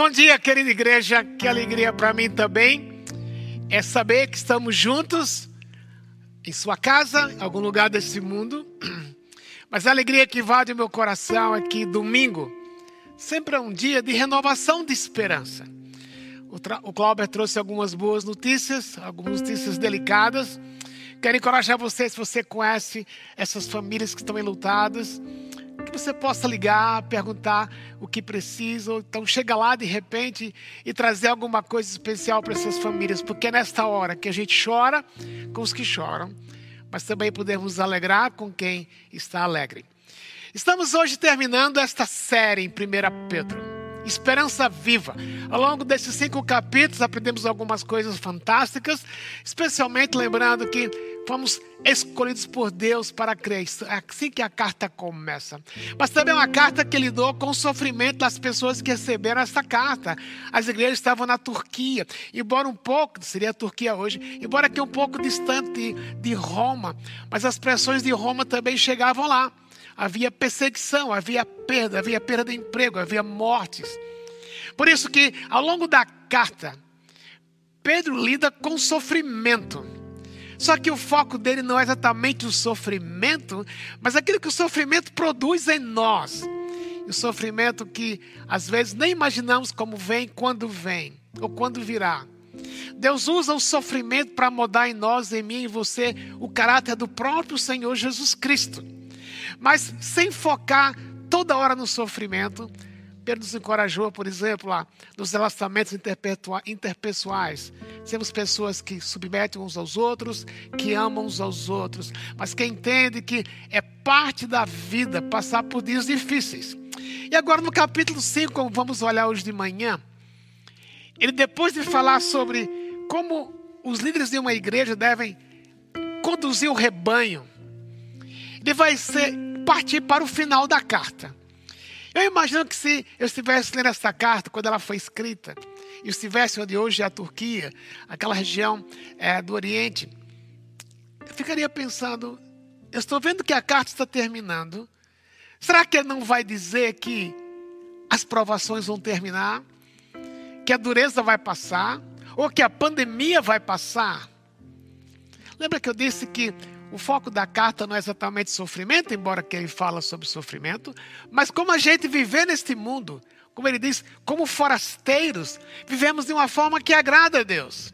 Bom dia, querida igreja. Que alegria para mim também é saber que estamos juntos em sua casa, em algum lugar desse mundo. Mas a alegria que invade o meu coração é que domingo sempre é um dia de renovação de esperança. O, Cláudio trouxe algumas boas notícias, algumas notícias delicadas. Quero encorajar você, se você conhece essas famílias que estão enlutadas, que você possa ligar, perguntar o que precisa, então chega lá de repente e trazer alguma coisa especial para essas famílias, porque é nesta hora que a gente chora com os que choram, mas também podemos alegrar com quem está alegre. Estamos hoje terminando esta série em 1 Pedro. Esperança viva. Ao longo desses cinco capítulos, aprendemos algumas coisas fantásticas, especialmente lembrando que fomos escolhidos por Deus para crer. É assim que a carta começa. Mas também é uma carta que lidou com o sofrimento das pessoas que receberam essa carta. As igrejas estavam na Turquia, embora um pouco, seria a Turquia hoje, embora aqui um pouco distante de Roma, mas as pressões de Roma também chegavam lá. Havia perseguição, havia perda, havia perda de emprego, havia mortes. Por isso que ao longo da carta, Pedro lida com sofrimento. Só que o foco dele não é exatamente o sofrimento, mas aquilo que o sofrimento produz em nós. O sofrimento que às vezes nem imaginamos como vem, quando vem, ou quando virá. Deus usa o sofrimento para mudar em nós, em mim e em você, o caráter do próprio Senhor Jesus Cristo. Mas sem focar toda hora no sofrimento, Pedro nos encorajou, por exemplo, lá, nos relacionamentos interpessoais. Temos pessoas que submetem uns aos outros, que amam uns aos outros, mas que entende que é parte da vida passar por dias difíceis. E agora no capítulo 5, como vamos olhar hoje de manhã, ele depois de falar sobre como os líderes de uma igreja devem conduzir o rebanho, ele vai ser, partir para o final da carta. Eu imagino que se eu estivesse lendo essa carta quando ela foi escrita, e estivesse onde hoje é a Turquia, aquela região é, do Oriente, eu ficaria pensando: eu estou vendo que a carta está terminando. Será que ele não vai dizer que as provações vão terminar? Que a dureza vai passar? Ou que a pandemia vai passar? Lembra que eu disse que o foco da carta não é exatamente sofrimento, embora que ele fala sobre sofrimento, mas como a gente viver neste mundo, como ele diz, como forasteiros, vivemos de uma forma que agrada a Deus.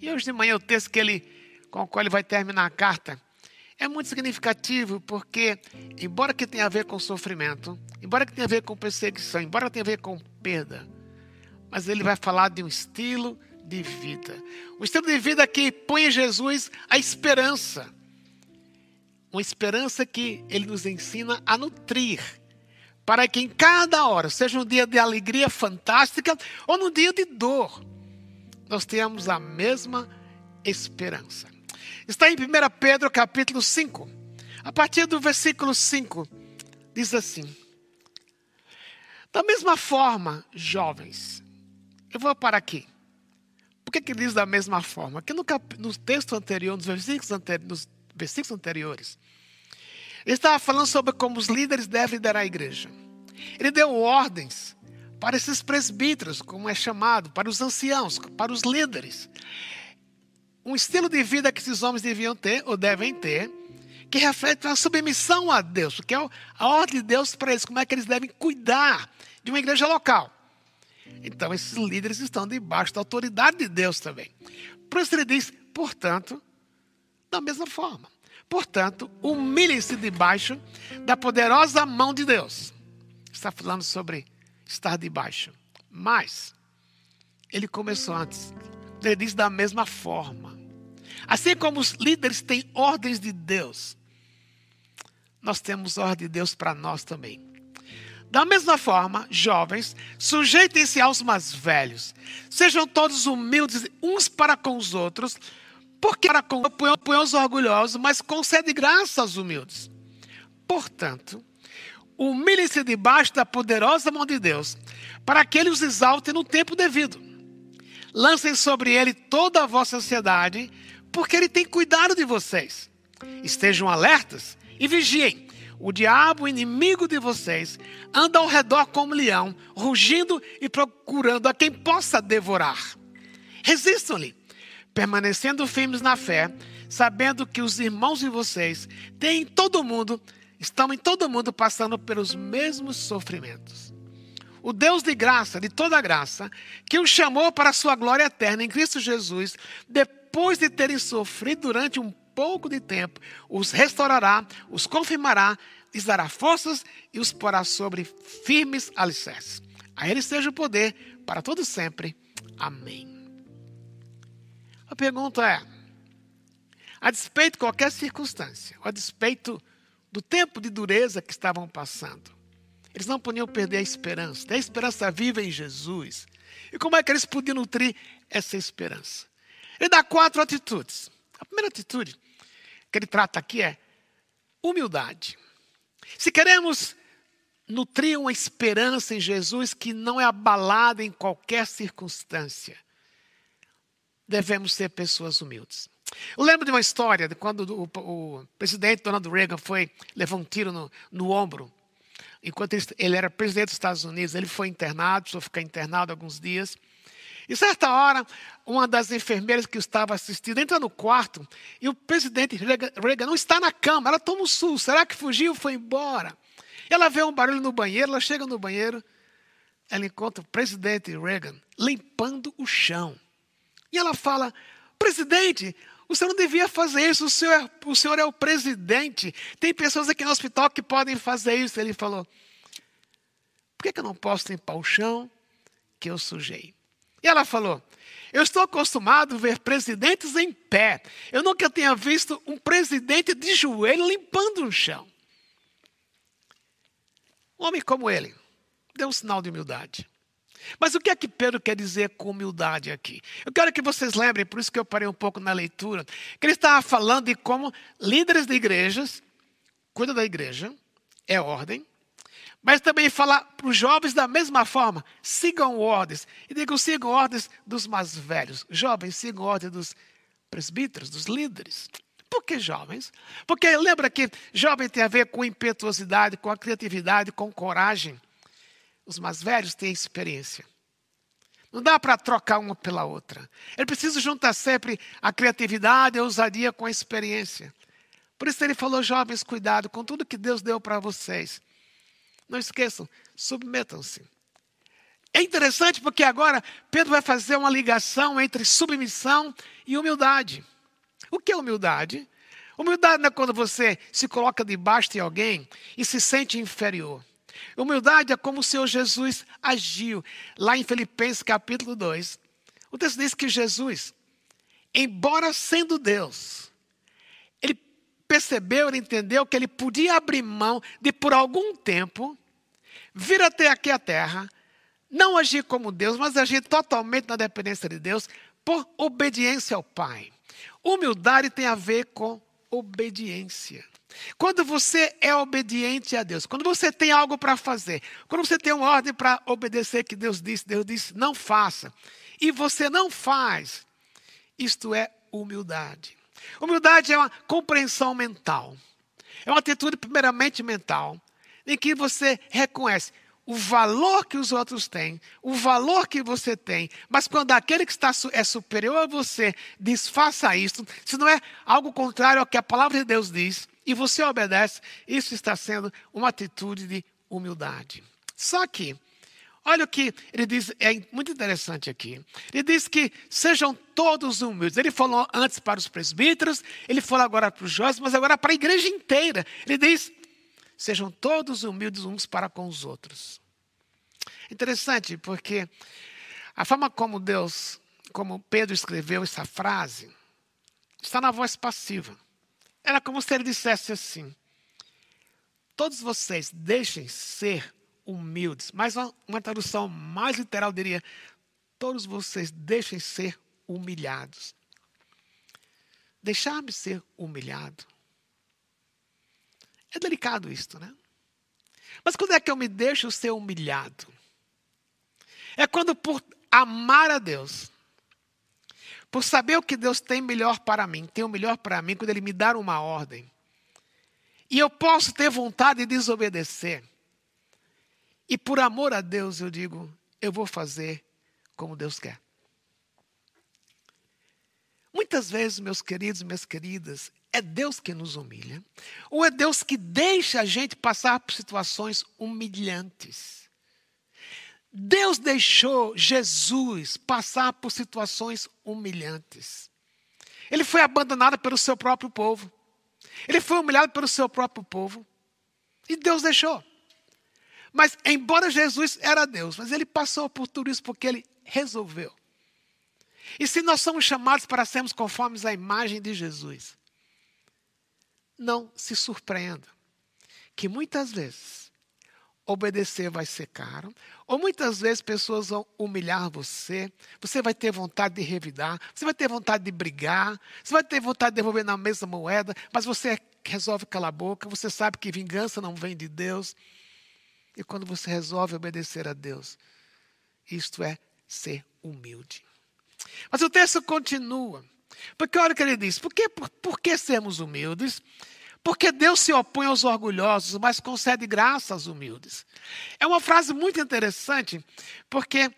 E hoje de manhã o texto que ele, com o qual ele vai terminar a carta é muito significativo, porque, embora que tenha a ver com sofrimento, embora que tenha a ver com perseguição, embora tenha a ver com perda, mas ele vai falar de um estilo de vida. Um estilo de vida que põe em Jesus a esperança. Uma esperança que ele nos ensina a nutrir. Para que em cada hora, seja um dia de alegria fantástica ou num dia de dor, nós tenhamos a mesma esperança. Está em 1 Pedro capítulo 5. A partir do versículo 5, diz assim: Da mesma forma, jovens, eu vou para aqui. Por que, que diz da mesma forma? Porque no, cap... no texto anterior, nos versículos, nos versículos anteriores, ele estava falando sobre como os líderes devem liderar a igreja. Ele deu ordens para esses presbíteros, como é chamado, para os anciãos, para os líderes. Um estilo de vida que esses homens deviam ter, ou devem ter, que reflete uma submissão a Deus, porque é a ordem de Deus para eles, como é que eles devem cuidar de uma igreja local. Então, esses líderes estão debaixo da autoridade de Deus também. Por isso ele diz, portanto, da mesma forma. Portanto, humilhem-se debaixo da poderosa mão de Deus. Está falando sobre estar debaixo. Mas, ele começou antes. Ele diz da mesma forma. Assim como os líderes têm ordens de Deus, nós temos ordem de Deus para nós também. Da mesma forma, jovens, sujeitem-se aos mais velhos. Sejam todos humildes uns para com os outros, porque para com os orgulhosos, mas concede graça aos humildes. Portanto, humilhem-se debaixo da poderosa mão de Deus, para que ele os exalte no tempo devido. Lancem sobre ele toda a vossa ansiedade, porque ele tem cuidado de vocês. Estejam alertas e vigiem o diabo, inimigo de vocês, anda ao redor como um leão, rugindo e procurando a quem possa devorar. Resistam-lhe, permanecendo firmes na fé, sabendo que os irmãos de vocês têm em todo mundo, estão em todo mundo passando pelos mesmos sofrimentos. O Deus de graça, de toda graça, que os chamou para a sua glória eterna em Cristo Jesus, depois de terem sofrido durante um pouco de tempo, os restaurará, os confirmará, lhes dará forças e os porá sobre firmes alicerces. A Ele seja o poder para todo sempre. Amém. A pergunta é: a despeito de qualquer circunstância, a despeito do tempo de dureza que estavam passando, eles não podiam perder a esperança, a esperança viva em Jesus. E como é que eles podiam nutrir essa esperança? Ele dá quatro atitudes. A primeira atitude que ele trata aqui é humildade. Se queremos nutrir uma esperança em Jesus que não é abalada em qualquer circunstância, devemos ser pessoas humildes. Eu lembro de uma história de quando o, o presidente Donald Reagan foi levar um tiro no, no ombro. Enquanto ele, ele era presidente dos Estados Unidos, ele foi internado, precisou ficar internado alguns dias. E certa hora, uma das enfermeiras que estava assistindo entra no quarto e o presidente Reagan não está na cama. Ela toma um susto. Será que fugiu? Foi embora. Ela vê um barulho no banheiro, ela chega no banheiro, ela encontra o presidente Reagan limpando o chão. E ela fala: Presidente, o senhor não devia fazer isso, o senhor, é, o senhor é o presidente. Tem pessoas aqui no hospital que podem fazer isso. Ele falou: Por que, que eu não posso limpar o chão que eu sujei? E ela falou: Eu estou acostumado a ver presidentes em pé. Eu nunca tinha visto um presidente de joelho limpando o chão. Um homem como ele deu um sinal de humildade. Mas o que é que Pedro quer dizer com humildade aqui? Eu quero que vocês lembrem, por isso que eu parei um pouco na leitura, que ele estava falando de como líderes de igrejas cuidam da igreja, é ordem, mas também falar para os jovens da mesma forma: sigam ordens. E digam, sigam ordens dos mais velhos. Jovens, sigam ordens dos presbíteros, dos líderes. Por que jovens? Porque lembra que jovem tem a ver com impetuosidade, com a criatividade, com coragem. Os mais velhos têm experiência. Não dá para trocar uma pela outra. Ele precisa juntar sempre a criatividade, a ousadia com a experiência. Por isso ele falou, jovens, cuidado com tudo que Deus deu para vocês. Não esqueçam, submetam-se. É interessante porque agora Pedro vai fazer uma ligação entre submissão e humildade. O que é humildade? Humildade não é quando você se coloca debaixo de alguém e se sente inferior. Humildade é como o Senhor Jesus agiu. Lá em Filipenses capítulo 2, o texto diz que Jesus, embora sendo Deus, percebeu, ele entendeu que ele podia abrir mão de, por algum tempo, vir até aqui a terra, não agir como Deus, mas agir totalmente na dependência de Deus, por obediência ao Pai. Humildade tem a ver com obediência. Quando você é obediente a Deus, quando você tem algo para fazer, quando você tem uma ordem para obedecer que Deus disse, Deus disse, não faça, e você não faz, isto é humildade. Humildade é uma compreensão mental. É uma atitude, primeiramente, mental, em que você reconhece o valor que os outros têm, o valor que você tem, mas quando aquele que está é superior a você diz faça isso, se não é algo contrário ao que a palavra de Deus diz, e você obedece, isso está sendo uma atitude de humildade. Só que Olha o que ele diz, é muito interessante aqui. Ele diz que sejam todos humildes. Ele falou antes para os presbíteros, ele falou agora para os jovens, mas agora para a igreja inteira. Ele diz: sejam todos humildes uns para com os outros. Interessante, porque a forma como Deus, como Pedro escreveu essa frase, está na voz passiva. Era como se ele dissesse assim: Todos vocês deixem ser humildes. Mas uma, uma tradução mais literal diria: todos vocês deixem ser humilhados. Deixar-me ser humilhado. É delicado isto, né? Mas quando é que eu me deixo ser humilhado? É quando, por amar a Deus, por saber o que Deus tem melhor para mim, tem o melhor para mim, quando Ele me dá uma ordem, E eu posso ter vontade de desobedecer. E por amor a Deus eu digo, eu vou fazer como Deus quer. Muitas vezes, meus queridos e minhas queridas, é Deus que nos humilha, ou é Deus que deixa a gente passar por situações humilhantes. Deus deixou Jesus passar por situações humilhantes. Ele foi abandonado pelo seu próprio povo. Ele foi humilhado pelo seu próprio povo. E Deus deixou. Mas, embora Jesus era Deus, mas ele passou por tudo isso porque ele resolveu. E se nós somos chamados para sermos conformes à imagem de Jesus, não se surpreenda que muitas vezes obedecer vai ser caro, ou muitas vezes pessoas vão humilhar você, você vai ter vontade de revidar, você vai ter vontade de brigar, você vai ter vontade de devolver na mesma moeda, mas você resolve calar a boca, você sabe que vingança não vem de Deus. E quando você resolve obedecer a Deus, isto é ser humilde. Mas o texto continua. Porque olha o que ele diz: por que, por, por que sermos humildes? Porque Deus se opõe aos orgulhosos, mas concede graça aos humildes. É uma frase muito interessante, porque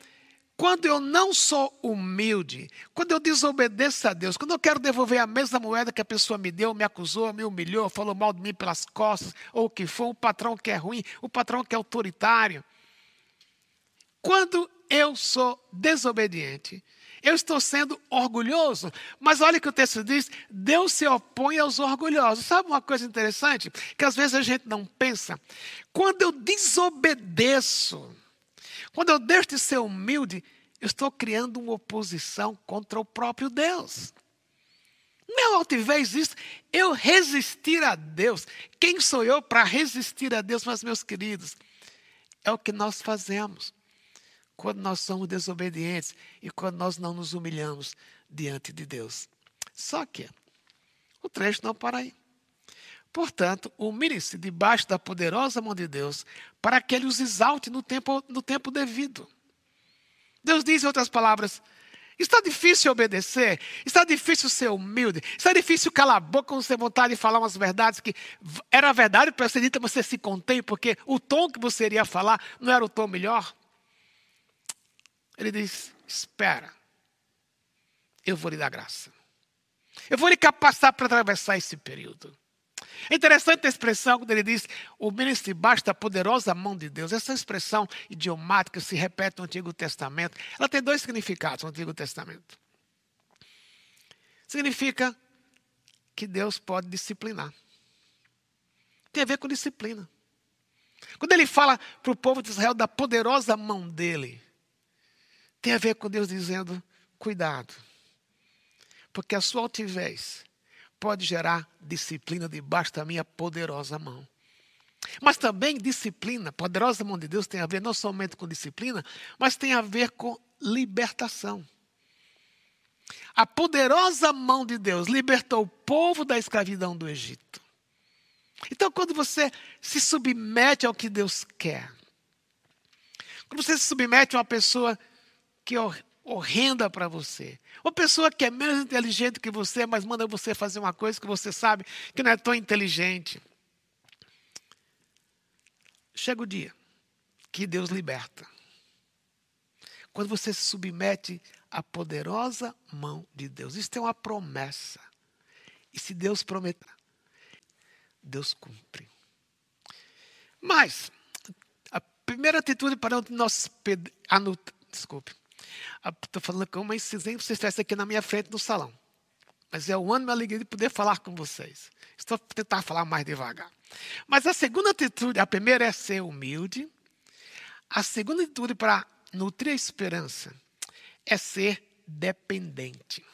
quando eu não sou humilde, quando eu desobedeço a Deus, quando eu quero devolver a mesma moeda que a pessoa me deu, me acusou, me humilhou, falou mal de mim pelas costas, ou o que for, o patrão que é ruim, o patrão que é autoritário. Quando eu sou desobediente, eu estou sendo orgulhoso. Mas olha o que o texto diz: Deus se opõe aos orgulhosos. Sabe uma coisa interessante? Que às vezes a gente não pensa. Quando eu desobedeço, quando eu deixo de ser humilde, eu estou criando uma oposição contra o próprio Deus. Não é altivez isso, eu resistir a Deus. Quem sou eu para resistir a Deus, mas meus queridos? É o que nós fazemos quando nós somos desobedientes e quando nós não nos humilhamos diante de Deus. Só que o trecho não para aí. Portanto, humilhe-se debaixo da poderosa mão de Deus, para que ele os exalte no tempo, no tempo devido. Deus diz, em outras palavras, está difícil obedecer, está difícil ser humilde, está difícil calar a boca quando você vontade de falar umas verdades que era verdade para ser dita, mas você se contém, porque o tom que você iria falar não era o tom melhor. Ele diz: Espera, eu vou lhe dar graça. Eu vou lhe capacitar para atravessar esse período. É interessante a expressão quando ele diz: o ministro basta a poderosa mão de Deus. Essa expressão idiomática se repete no Antigo Testamento. Ela tem dois significados no Antigo Testamento. Significa que Deus pode disciplinar. Tem a ver com disciplina. Quando ele fala para o povo de Israel da poderosa mão dele, tem a ver com Deus dizendo: cuidado, porque a sua altivez pode gerar disciplina debaixo da minha poderosa mão. Mas também disciplina, poderosa mão de Deus tem a ver não somente com disciplina, mas tem a ver com libertação. A poderosa mão de Deus libertou o povo da escravidão do Egito. Então, quando você se submete ao que Deus quer, quando você se submete a uma pessoa que é horrenda para você. Uma pessoa que é menos inteligente que você, mas manda você fazer uma coisa que você sabe que não é tão inteligente. Chega o dia que Deus liberta. Quando você se submete à poderosa mão de Deus. Isso é uma promessa. E se Deus prometer, Deus cumpre. Mas, a primeira atitude para nós. Desculpe. Estou falando como se você estivesse aqui na minha frente no salão. Mas é o ano da alegria de poder falar com vocês. Estou a tentar falar mais devagar. Mas a segunda atitude, a primeira é ser humilde. A segunda atitude para nutrir a esperança é ser dependente.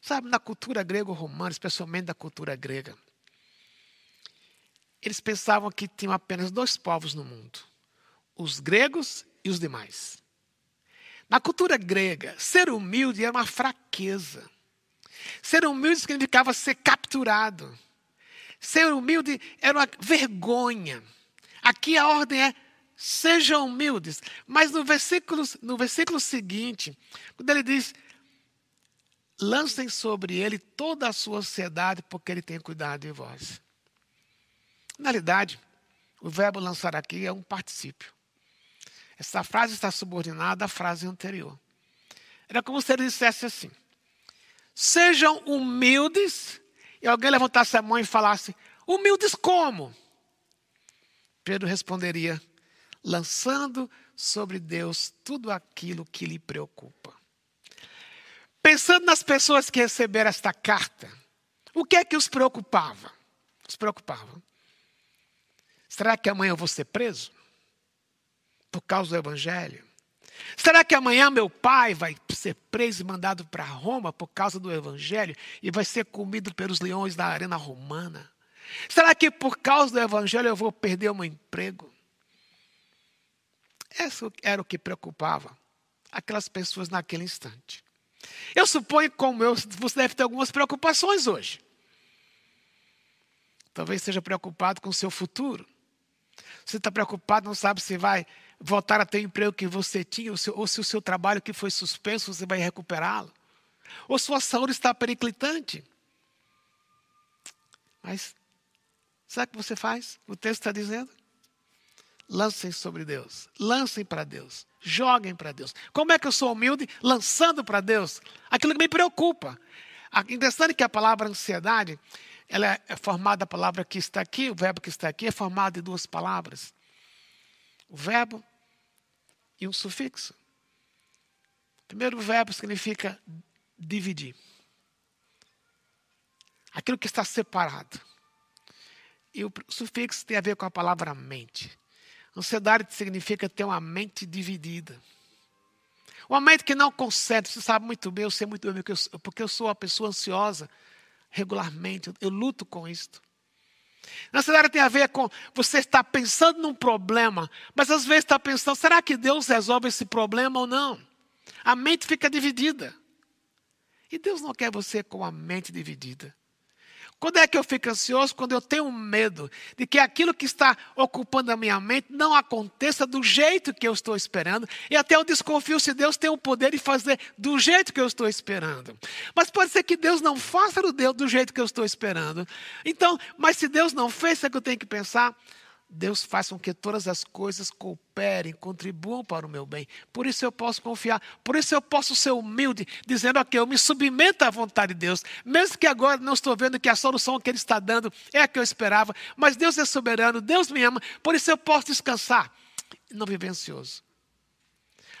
Sabe, na cultura grego-romana, especialmente na cultura grega, eles pensavam que tinham apenas dois povos no mundo: os gregos e os demais. Na cultura grega, ser humilde era uma fraqueza. Ser humilde significava ser capturado. Ser humilde era uma vergonha. Aqui a ordem é sejam humildes. Mas no versículo, no versículo seguinte, quando ele diz: lancem sobre ele toda a sua ansiedade, porque ele tem cuidado de vós. Na realidade, o verbo lançar aqui é um particípio. Essa frase está subordinada à frase anterior. Era como se ele dissesse assim: Sejam humildes, e alguém levantasse a mão e falasse: Humildes como? Pedro responderia: lançando sobre Deus tudo aquilo que lhe preocupa. Pensando nas pessoas que receberam esta carta, o que é que os preocupava? Os preocupava. Será que amanhã eu vou ser preso? Por causa do Evangelho? Será que amanhã meu pai vai ser preso e mandado para Roma por causa do Evangelho e vai ser comido pelos leões da arena romana? Será que por causa do Evangelho eu vou perder o meu emprego? Isso era o que preocupava aquelas pessoas naquele instante. Eu suponho, como eu, você deve ter algumas preocupações hoje. Talvez esteja preocupado com o seu futuro. Você está preocupado, não sabe se vai voltar a ter o emprego que você tinha, ou se, ou se o seu trabalho que foi suspenso, você vai recuperá-lo. Ou sua saúde está periclitante. Mas, sabe o que você faz? O texto está dizendo: lancem sobre Deus, lancem para Deus, joguem para Deus. Como é que eu sou humilde? Lançando para Deus aquilo que me preocupa. Interessante que a palavra ansiedade, ela é formada, a palavra que está aqui, o verbo que está aqui, é formado de duas palavras. O verbo e um sufixo. O primeiro verbo significa dividir. Aquilo que está separado. E o sufixo tem a ver com a palavra mente. Ansiedade significa ter uma mente dividida. Uma mente que não concentra. Você sabe muito bem, eu sei muito bem, porque eu sou uma pessoa ansiosa regularmente. Eu luto com isto. Ansiedade tem a ver com você estar pensando num problema, mas às vezes está pensando: será que Deus resolve esse problema ou não? A mente fica dividida. E Deus não quer você com a mente dividida. Quando é que eu fico ansioso? Quando eu tenho medo de que aquilo que está ocupando a minha mente não aconteça do jeito que eu estou esperando. E até eu desconfio se Deus tem o poder de fazer do jeito que eu estou esperando. Mas pode ser que Deus não faça do jeito que eu estou esperando. Então, mas se Deus não fez, é que eu tenho que pensar. Deus faz com que todas as coisas cooperem, contribuam para o meu bem. Por isso eu posso confiar, por isso eu posso ser humilde, dizendo que eu me submeto à vontade de Deus, mesmo que agora não estou vendo que a solução que Ele está dando é a que eu esperava, mas Deus é soberano, Deus me ama, por isso eu posso descansar não viver ansioso.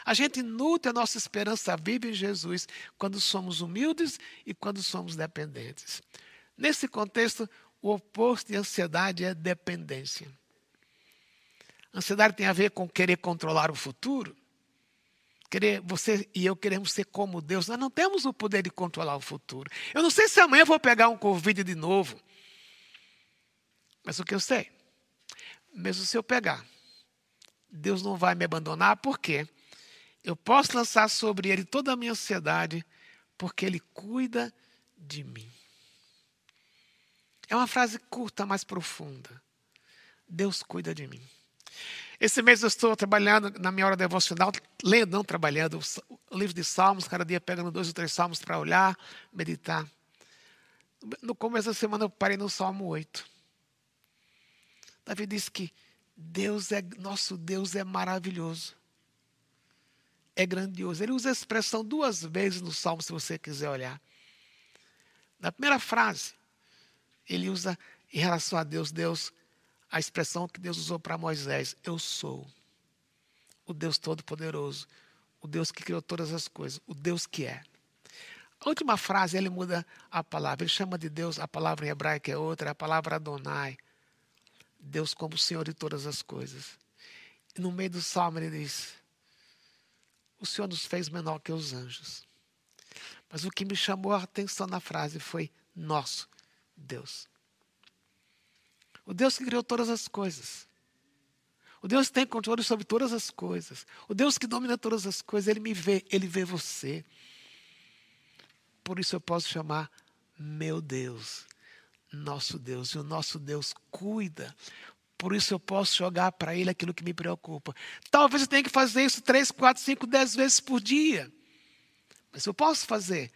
A gente nutre a nossa esperança viva em Jesus quando somos humildes e quando somos dependentes. Nesse contexto, o oposto de ansiedade é dependência. Ansiedade tem a ver com querer controlar o futuro. Querer, você e eu queremos ser como Deus. Nós não temos o poder de controlar o futuro. Eu não sei se amanhã eu vou pegar um Covid de novo. Mas o que eu sei? Mesmo se eu pegar, Deus não vai me abandonar, porque eu posso lançar sobre Ele toda a minha ansiedade, porque Ele cuida de mim. É uma frase curta, mas profunda. Deus cuida de mim. Esse mês eu estou trabalhando na minha hora devocional, lendo, não trabalhando, o livro de Salmos, cada dia pegando dois ou três salmos para olhar, meditar. No começo da semana eu parei no Salmo 8. Davi disse que Deus é, nosso Deus é maravilhoso. É grandioso. Ele usa a expressão duas vezes no Salmo, se você quiser olhar. Na primeira frase, ele usa em relação a Deus, Deus a expressão que Deus usou para Moisés: Eu sou o Deus Todo-Poderoso, o Deus que criou todas as coisas, o Deus que é. A última frase ele muda a palavra, ele chama de Deus, a palavra em hebraico é outra, a palavra Adonai. Deus como Senhor de todas as coisas. E no meio do salmo ele diz: O Senhor nos fez menor que os anjos. Mas o que me chamou a atenção na frase foi nosso Deus. O Deus que criou todas as coisas. O Deus que tem controle sobre todas as coisas. O Deus que domina todas as coisas, Ele me vê, Ele vê você. Por isso eu posso chamar meu Deus, nosso Deus. E o nosso Deus cuida. Por isso eu posso jogar para Ele aquilo que me preocupa. Talvez eu tenha que fazer isso três, quatro, cinco, dez vezes por dia. Mas eu posso fazer,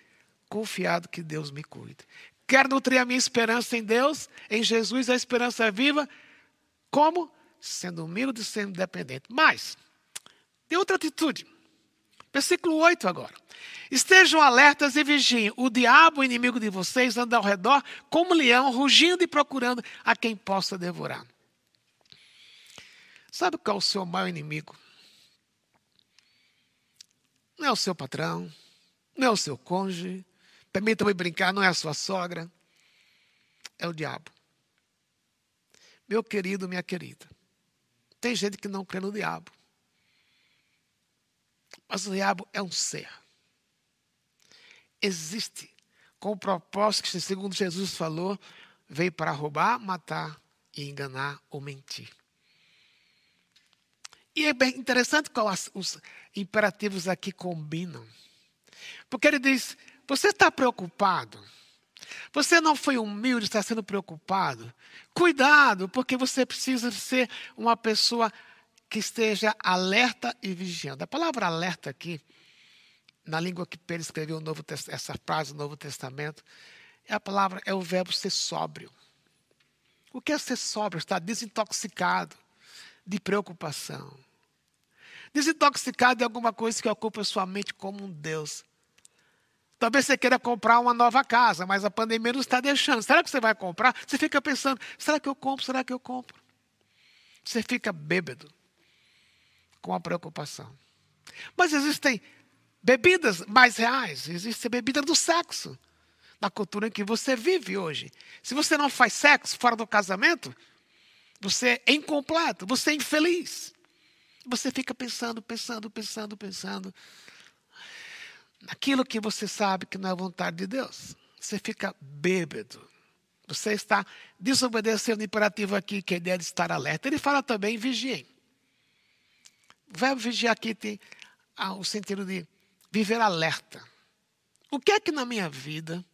confiado que Deus me cuida. Quero nutrir a minha esperança em Deus, em Jesus, a esperança viva. Como? Sendo humilde e sendo independente. Mas, tem outra atitude. Versículo 8 agora. Estejam alertas e vigiem. O diabo, o inimigo de vocês, anda ao redor como leão, rugindo e procurando a quem possa devorar. Sabe qual é o seu maior inimigo? Não é o seu patrão, não é o seu cônjuge, permita-me brincar, não é a sua sogra, é o diabo. Meu querido, minha querida, tem gente que não crê no diabo. Mas o diabo é um ser. Existe com o propósito que, segundo Jesus falou, veio para roubar, matar e enganar ou mentir. E é bem interessante como os imperativos aqui combinam. Porque ele diz: você está preocupado? Você não foi humilde, está sendo preocupado? Cuidado, porque você precisa ser uma pessoa que esteja alerta e vigiando. A palavra alerta aqui, na língua que Pedro escreveu Novo, essa frase no Novo Testamento, é a palavra, é o verbo ser sóbrio. O que é ser sóbrio? Estar desintoxicado de preocupação. Desintoxicado de alguma coisa que ocupa sua mente como um Deus. Talvez você queira comprar uma nova casa, mas a pandemia não está deixando. Será que você vai comprar? Você fica pensando: será que eu compro? Será que eu compro? Você fica bêbado com a preocupação. Mas existem bebidas mais reais, existe a bebida do sexo, na cultura em que você vive hoje. Se você não faz sexo fora do casamento, você é incompleto, você é infeliz. Você fica pensando, pensando, pensando, pensando naquilo que você sabe que não é vontade de Deus. Você fica bêbado. Você está desobedecendo o imperativo aqui, que é a ideia de estar alerta. Ele fala também vigiem. Verbo vigiar aqui tem ah, o sentido de viver alerta. O que é que na minha vida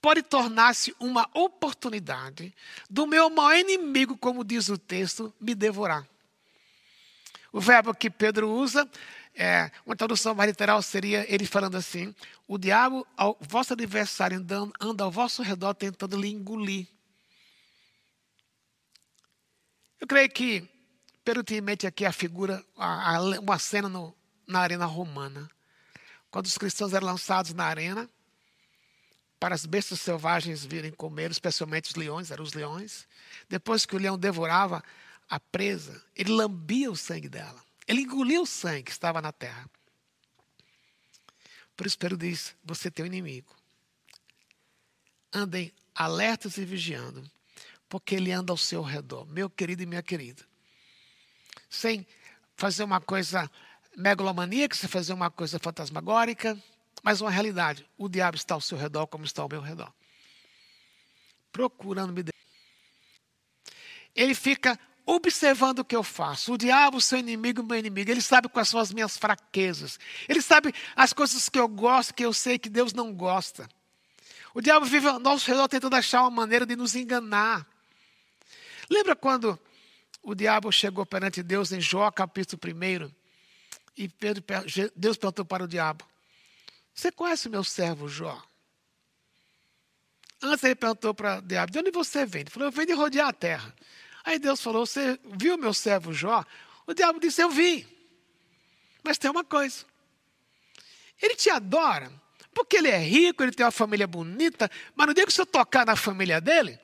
pode tornar-se uma oportunidade do meu maior inimigo, como diz o texto, me devorar. O verbo que Pedro usa, é, uma tradução mais literal seria ele falando assim: o diabo, ao vosso adversário, andando, anda ao vosso redor tentando lhe engolir. Eu creio que Pedro tem em mente aqui a figura, a, a, uma cena no, na arena romana. Quando os cristãos eram lançados na arena, para as bestas selvagens virem comer, especialmente os leões, eram os leões. Depois que o leão devorava a presa, ele lambia o sangue dela. Ele engoliu o sangue que estava na terra. Por isso Pedro diz: você tem um inimigo. Andem alertas e vigiando, porque ele anda ao seu redor, meu querido e minha querida. Sem fazer uma coisa megalomaníaca, sem fazer uma coisa fantasmagórica, mas uma realidade: o diabo está ao seu redor como está ao meu redor. Procurando me. Ele fica observando o que eu faço. O diabo, seu inimigo, meu inimigo, ele sabe quais são as minhas fraquezas. Ele sabe as coisas que eu gosto, que eu sei que Deus não gosta. O diabo vive ao nosso redor tentando achar uma maneira de nos enganar. Lembra quando o diabo chegou perante Deus em Jó, capítulo 1, e Pedro, Deus perguntou para o diabo: você conhece o meu servo Jó? Antes ele perguntou para o diabo: De onde você vem? Ele falou: Eu venho de rodear a terra. Aí Deus falou: Você viu meu servo Jó? O diabo disse: Eu vi. Mas tem uma coisa: Ele te adora, porque ele é rico, ele tem uma família bonita, mas no dia que você tocar na família dele,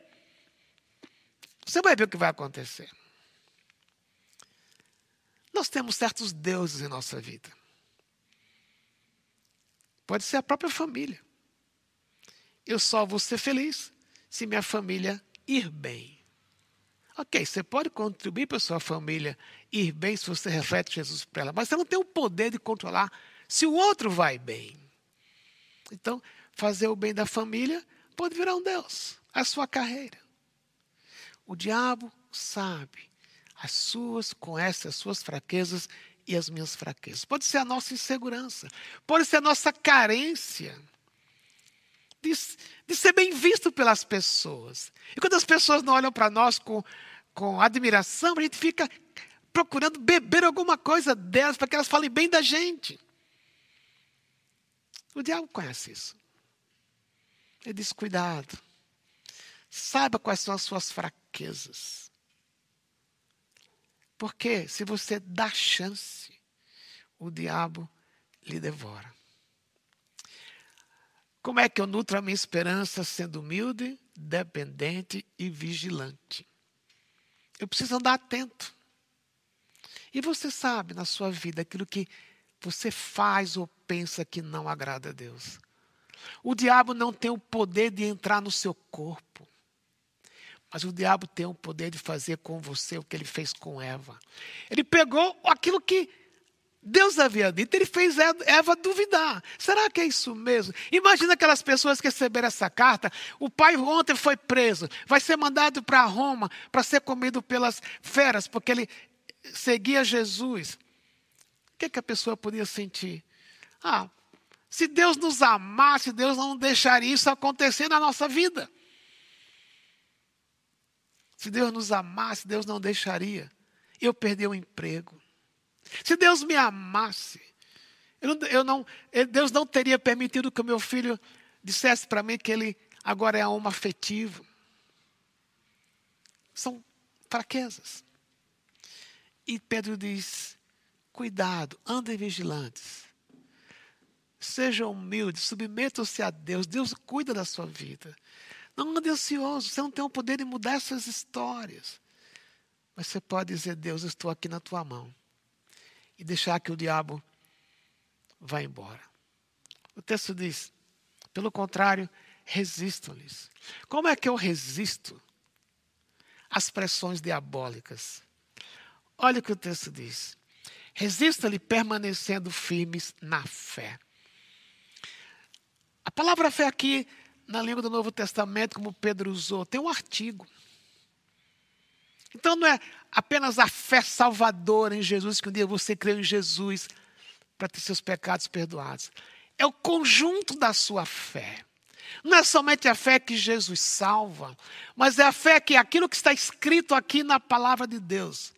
você vai ver o que vai acontecer. Nós temos certos deuses em nossa vida. Pode ser a própria família. Eu só vou ser feliz se minha família ir bem. Ok, você pode contribuir para sua família ir bem se você reflete Jesus para ela, mas você não tem o poder de controlar se o outro vai bem. Então, fazer o bem da família pode virar um Deus, a sua carreira. O diabo sabe as suas, conhece as suas fraquezas e as minhas fraquezas. Pode ser a nossa insegurança, pode ser a nossa carência de, de ser bem visto pelas pessoas. E quando as pessoas não olham para nós com, com admiração, a gente fica procurando beber alguma coisa delas para que elas falem bem da gente. O diabo conhece isso. Ele diz: cuidado. Saiba quais são as suas fraquezas. Porque se você dá chance, o diabo lhe devora. Como é que eu nutro a minha esperança sendo humilde, dependente e vigilante? Eu preciso andar atento. E você sabe na sua vida aquilo que você faz ou pensa que não agrada a Deus. O diabo não tem o poder de entrar no seu corpo. Mas o diabo tem o poder de fazer com você o que ele fez com Eva. Ele pegou aquilo que Deus havia dito, ele fez Eva duvidar. Será que é isso mesmo? Imagina aquelas pessoas que receberam essa carta. O pai ontem foi preso, vai ser mandado para Roma para ser comido pelas feras, porque ele seguia Jesus. O que, que a pessoa podia sentir? Ah, se Deus nos amasse, Deus não deixaria isso acontecer na nossa vida. Se Deus nos amasse, Deus não deixaria eu perder o emprego. Se Deus me amasse, eu não, eu não, Deus não teria permitido que o meu filho dissesse para mim que ele agora é um afetivo. São fraquezas. E Pedro diz: cuidado, andem vigilantes. Sejam humildes, submetam-se a Deus. Deus cuida da sua vida. Não ande ansioso, você não tem o poder de mudar essas histórias. Mas você pode dizer: Deus, eu estou aqui na tua mão. E deixar que o diabo vá embora. O texto diz: pelo contrário, resistam-lhes. Como é que eu resisto às pressões diabólicas? Olha o que o texto diz. Resista-lhe permanecendo firmes na fé. A palavra fé aqui na língua do Novo Testamento, como Pedro usou, tem um artigo. Então não é apenas a fé salvadora em Jesus, que um dia você creu em Jesus para ter seus pecados perdoados. É o conjunto da sua fé. Não é somente a fé que Jesus salva, mas é a fé que aquilo que está escrito aqui na palavra de Deus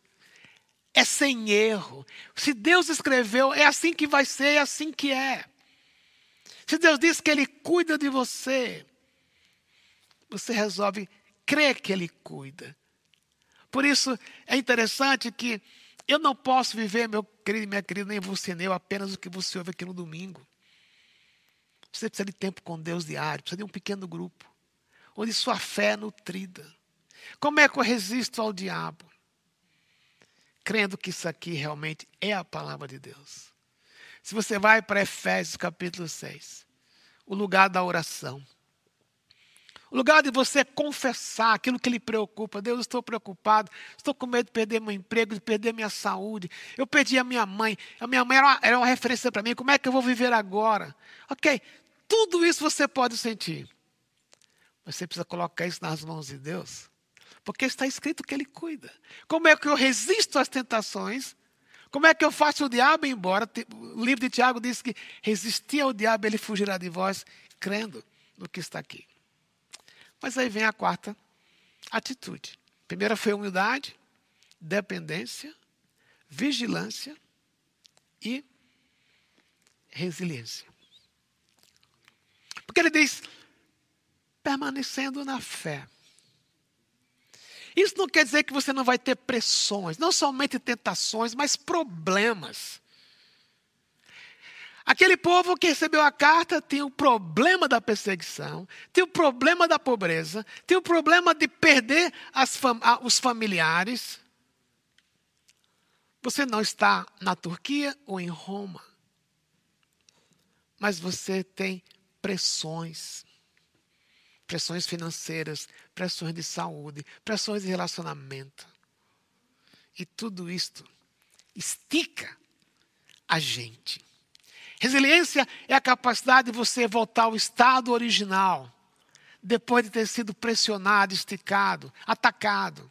é sem erro. Se Deus escreveu, é assim que vai ser, é assim que é. Se Deus diz que Ele cuida de você, você resolve crer que Ele cuida. Por isso é interessante que eu não posso viver, meu querido e minha querida, nem você nem eu, apenas o que você ouve aqui no domingo. Você precisa de tempo com Deus diário, precisa de um pequeno grupo, onde sua fé é nutrida. Como é que eu resisto ao diabo? Crendo que isso aqui realmente é a palavra de Deus. Se você vai para Efésios capítulo 6, o lugar da oração. O lugar de você confessar aquilo que lhe preocupa. Deus, estou preocupado, estou com medo de perder meu emprego, de perder minha saúde. Eu perdi a minha mãe. A minha mãe era uma, era uma referência para mim. Como é que eu vou viver agora? Ok, tudo isso você pode sentir. Mas você precisa colocar isso nas mãos de Deus. Porque está escrito que Ele cuida. Como é que eu resisto às tentações como é que eu faço o diabo ir embora? O livro de Tiago diz que resistir ao diabo, ele fugirá de vós, crendo no que está aqui. Mas aí vem a quarta atitude. A primeira foi humildade, dependência, vigilância e resiliência. Porque ele diz, permanecendo na fé. Isso não quer dizer que você não vai ter pressões, não somente tentações, mas problemas. Aquele povo que recebeu a carta tem o problema da perseguição, tem o problema da pobreza, tem o problema de perder fam os familiares. Você não está na Turquia ou em Roma, mas você tem pressões pressões financeiras, pressões de saúde, pressões de relacionamento. E tudo isto estica a gente. Resiliência é a capacidade de você voltar ao estado original, depois de ter sido pressionado, esticado, atacado.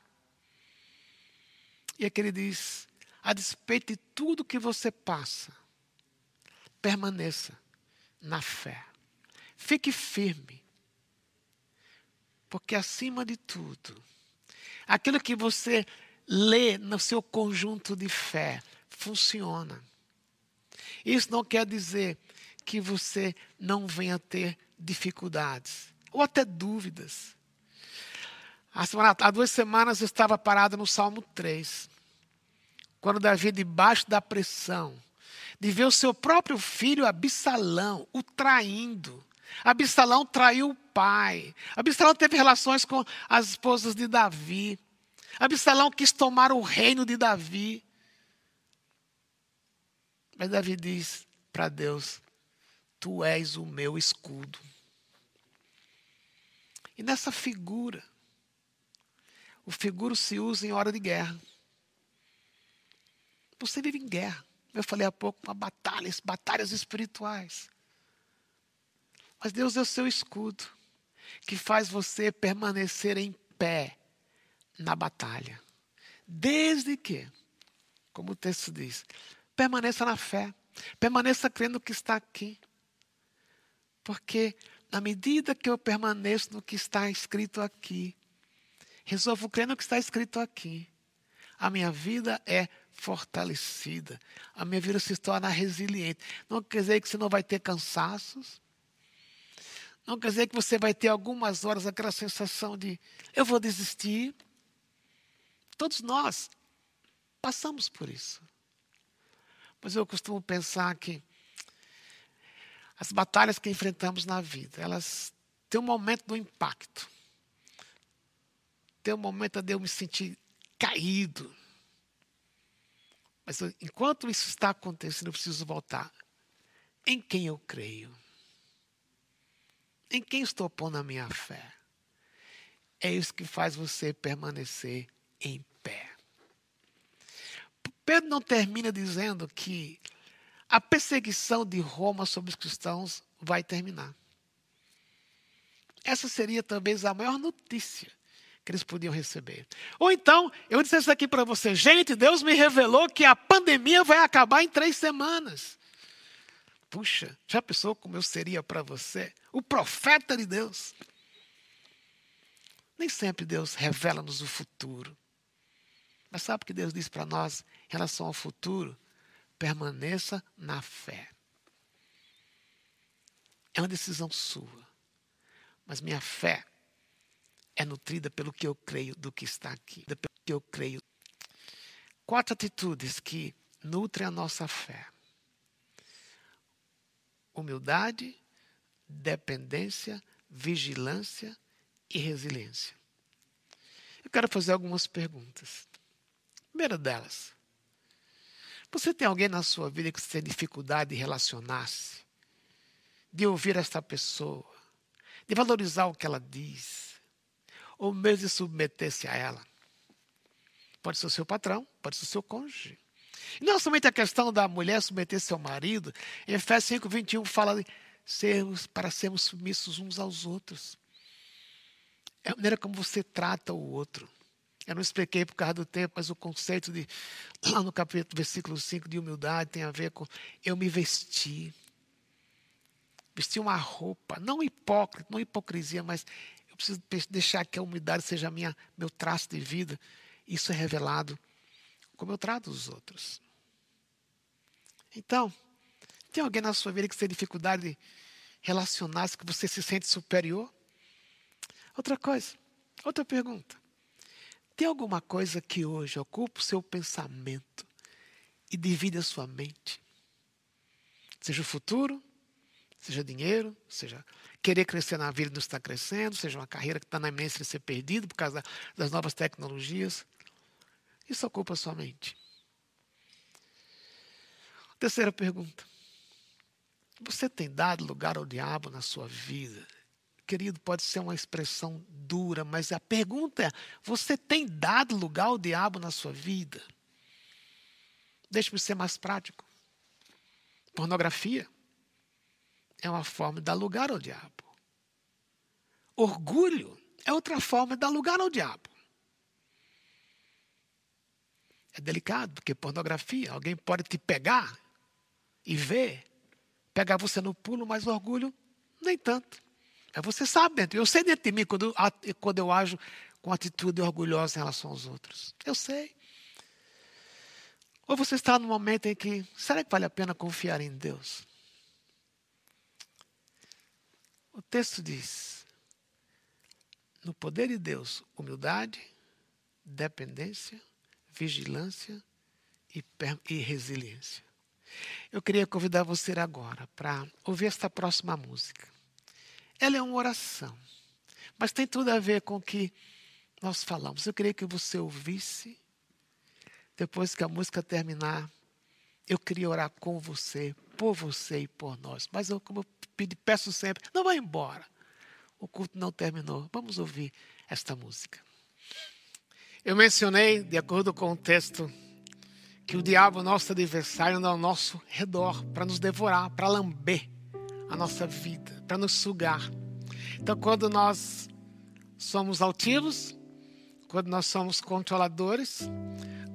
E aqui ele diz: a despeito de tudo que você passa, permaneça na fé. Fique firme. Porque acima de tudo, aquilo que você lê no seu conjunto de fé funciona. Isso não quer dizer que você não venha ter dificuldades ou até dúvidas. Há, semana, há duas semanas eu estava parado no Salmo 3. quando Davi, debaixo da pressão, de ver o seu próprio filho Absalão o traindo. Absalão traiu o pai. Absalão teve relações com as esposas de Davi. Absalão quis tomar o reino de Davi. Mas Davi diz para Deus: Tu és o meu escudo. E nessa figura, o figuro se usa em hora de guerra. Você vive em guerra. Eu falei há pouco, uma batalha, batalhas espirituais. Mas Deus é o seu escudo, que faz você permanecer em pé na batalha. Desde que, como o texto diz, permaneça na fé, permaneça crendo que está aqui. Porque na medida que eu permaneço no que está escrito aqui, resolvo crer no que está escrito aqui, a minha vida é fortalecida, a minha vida se torna resiliente. Não quer dizer que você não vai ter cansaços, não quer dizer que você vai ter algumas horas aquela sensação de eu vou desistir. Todos nós passamos por isso. Mas eu costumo pensar que as batalhas que enfrentamos na vida, elas têm um momento do impacto. Tem um momento de eu me sentir caído. Mas enquanto isso está acontecendo, eu preciso voltar. Em quem eu creio? Em quem estou pondo a minha fé? É isso que faz você permanecer em. Pedro não termina dizendo que a perseguição de Roma sobre os cristãos vai terminar. Essa seria talvez a maior notícia que eles podiam receber. Ou então, eu disse isso aqui para você, gente, Deus me revelou que a pandemia vai acabar em três semanas. Puxa, já pensou como eu seria para você? O profeta de Deus. Nem sempre Deus revela-nos o futuro. Mas sabe o que Deus diz para nós em relação ao futuro? Permaneça na fé. É uma decisão sua. Mas minha fé é nutrida pelo que eu creio do que está aqui, pelo que eu creio. Quatro atitudes que nutrem a nossa fé: humildade, dependência, vigilância e resiliência. Eu quero fazer algumas perguntas. Primeira delas, você tem alguém na sua vida que você tem dificuldade de relacionar-se, de ouvir esta pessoa, de valorizar o que ela diz, ou mesmo de submeter-se a ela? Pode ser o seu patrão, pode ser o seu cônjuge. E não somente a questão da mulher submeter-se ao marido, em Efésios 5, 21 fala de sermos, para sermos submissos uns aos outros. É a maneira como você trata o outro. Eu não expliquei por causa do tempo, mas o conceito de, lá no capítulo, versículo 5, de humildade tem a ver com eu me vestir. Vestir uma roupa, não hipócrita, não hipocrisia, mas eu preciso deixar que a humildade seja minha, meu traço de vida. Isso é revelado como eu trato os outros. Então, tem alguém na sua vida que tem dificuldade de relacionar-se, que você se sente superior? Outra coisa, outra pergunta. Tem alguma coisa que hoje ocupa o seu pensamento e divide a sua mente? Seja o futuro, seja dinheiro, seja querer crescer na vida e não está crescendo, seja uma carreira que está na iminência de ser perdida por causa das novas tecnologias. Isso ocupa a sua mente. Terceira pergunta. Você tem dado lugar ao diabo na sua vida? Querido, pode ser uma expressão dura, mas a pergunta é: você tem dado lugar ao diabo na sua vida? Deixe-me ser mais prático. Pornografia é uma forma de dar lugar ao diabo. Orgulho é outra forma de dar lugar ao diabo. É delicado, porque pornografia, alguém pode te pegar e ver, pegar você no pulo, mas orgulho, nem tanto. É você sabe. Eu sei dentro de mim quando, quando eu ajo com atitude orgulhosa em relação aos outros. Eu sei. Ou você está num momento em que, será que vale a pena confiar em Deus? O texto diz: no poder de Deus, humildade, dependência, vigilância e, e resiliência. Eu queria convidar você agora para ouvir esta próxima música. Ela é uma oração, mas tem tudo a ver com o que nós falamos. Eu queria que você ouvisse. Depois que a música terminar, eu queria orar com você, por você e por nós. Mas eu, como eu peço sempre, não vá embora. O culto não terminou. Vamos ouvir esta música. Eu mencionei, de acordo com o texto, que o diabo, nosso adversário, anda ao nosso redor para nos devorar, para lamber a nossa vida, para nos sugar. Então, quando nós somos altivos, quando nós somos controladores,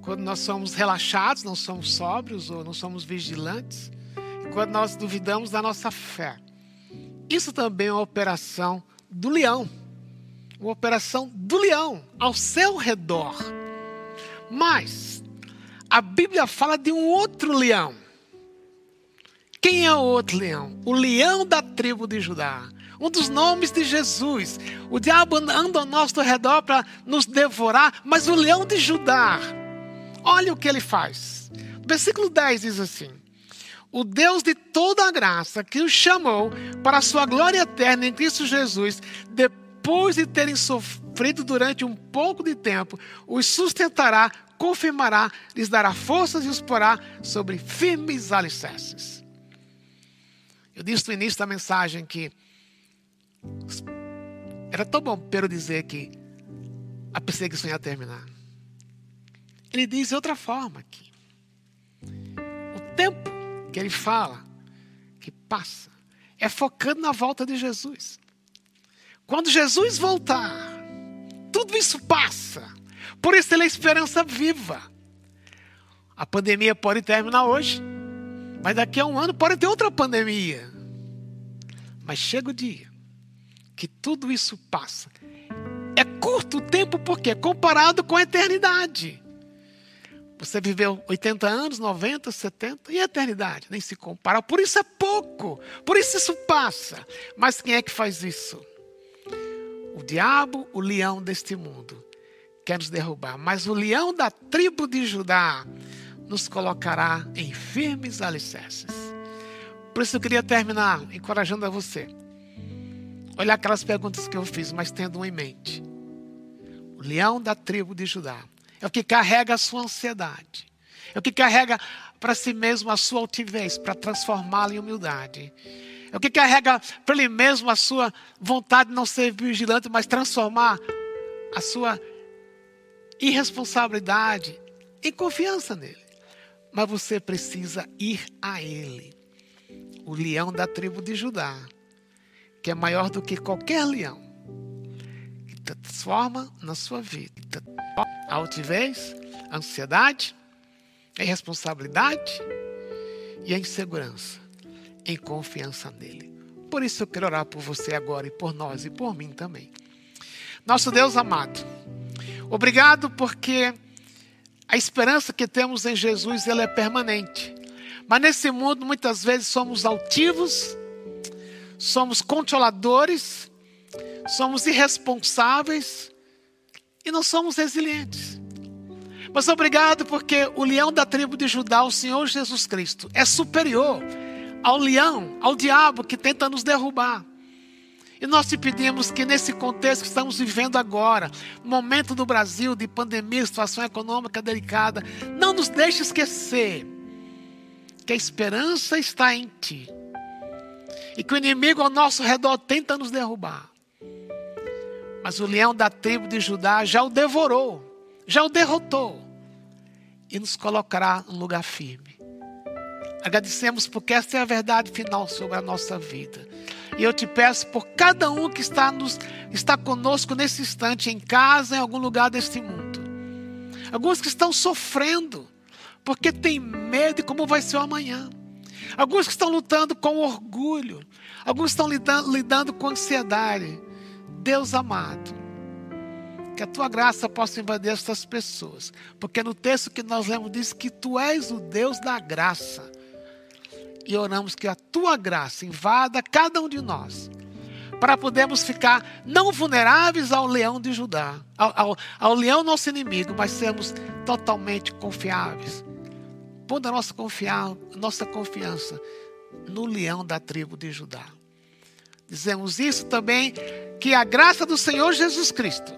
quando nós somos relaxados, não somos sóbrios ou não somos vigilantes, quando nós duvidamos da nossa fé. Isso também é uma operação do leão. Uma operação do leão ao seu redor. Mas a Bíblia fala de um outro leão. Quem é o outro leão? O leão da tribo de Judá um dos nomes de Jesus. O diabo anda ao nosso redor para nos devorar, mas o leão de Judá, olha o que ele faz. O versículo 10 diz assim: O Deus de toda a graça que os chamou para a sua glória eterna em Cristo Jesus, depois de terem sofrido durante um pouco de tempo, os sustentará, confirmará, lhes dará forças e os porá sobre firmes alicerces. Eu disse no início da mensagem que era tão bom Pedro dizer que a perseguição ia terminar. Ele diz de outra forma aqui. O tempo que ele fala que passa é focando na volta de Jesus. Quando Jesus voltar, tudo isso passa. Por isso ele é esperança viva. A pandemia pode terminar hoje, mas daqui a um ano pode ter outra pandemia. Mas chega o dia que tudo isso passa. É curto o tempo porque comparado com a eternidade. Você viveu 80 anos, 90, 70 e a eternidade nem se compara. Por isso é pouco. Por isso isso passa. Mas quem é que faz isso? O diabo, o leão deste mundo, quer nos derrubar. Mas o leão da tribo de Judá nos colocará em firmes alicerces. Por isso eu queria terminar encorajando a você Olha aquelas perguntas que eu fiz, mas tendo um em mente. O leão da tribo de Judá é o que carrega a sua ansiedade, é o que carrega para si mesmo a sua altivez, para transformá-la em humildade. É o que carrega para ele mesmo a sua vontade de não ser vigilante, mas transformar a sua irresponsabilidade em confiança nele. Mas você precisa ir a ele. O leão da tribo de Judá que é maior do que qualquer leão, que transforma na sua vida a altivez, a ansiedade, irresponsabilidade e a insegurança, em confiança nele. Por isso eu quero orar por você agora e por nós e por mim também. Nosso Deus amado, obrigado porque a esperança que temos em Jesus ela é permanente. Mas nesse mundo muitas vezes somos altivos somos controladores, somos irresponsáveis e não somos resilientes. Mas obrigado porque o leão da tribo de Judá, o Senhor Jesus Cristo, é superior ao leão, ao diabo que tenta nos derrubar. E nós te pedimos que nesse contexto que estamos vivendo agora, momento do Brasil de pandemia, situação econômica delicada, não nos deixe esquecer que a esperança está em ti e que o inimigo ao nosso redor tenta nos derrubar. Mas o leão da tribo de Judá já o devorou, já o derrotou e nos colocará num lugar firme. Agradecemos porque esta é a verdade final sobre a nossa vida. E eu te peço por cada um que está, nos, está conosco nesse instante, em casa, em algum lugar deste mundo. Alguns que estão sofrendo, porque tem medo de como vai ser o amanhã. Alguns que estão lutando com orgulho. Alguns estão lidando, lidando com ansiedade. Deus amado, que a tua graça possa invadir essas pessoas. Porque no texto que nós lemos diz que tu és o Deus da graça. E oramos que a tua graça invada cada um de nós. Para podermos ficar não vulneráveis ao leão de Judá, ao, ao, ao leão nosso inimigo, mas sermos totalmente confiáveis pondo a nossa, confiança, nossa confiança no leão da tribo de Judá. Dizemos isso também, que a graça do Senhor Jesus Cristo,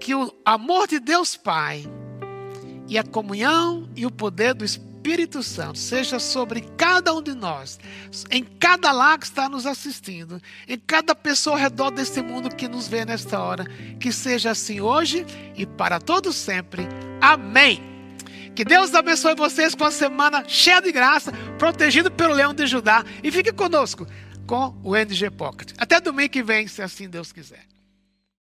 que o amor de Deus Pai e a comunhão e o poder do Espírito Santo seja sobre cada um de nós, em cada lar que está nos assistindo, em cada pessoa ao redor desse mundo que nos vê nesta hora, que seja assim hoje e para todos sempre. Amém. Que Deus abençoe vocês com a semana cheia de graça, protegido pelo leão de Judá. E fique conosco com o NG Pocket. Até domingo que vem, se assim Deus quiser.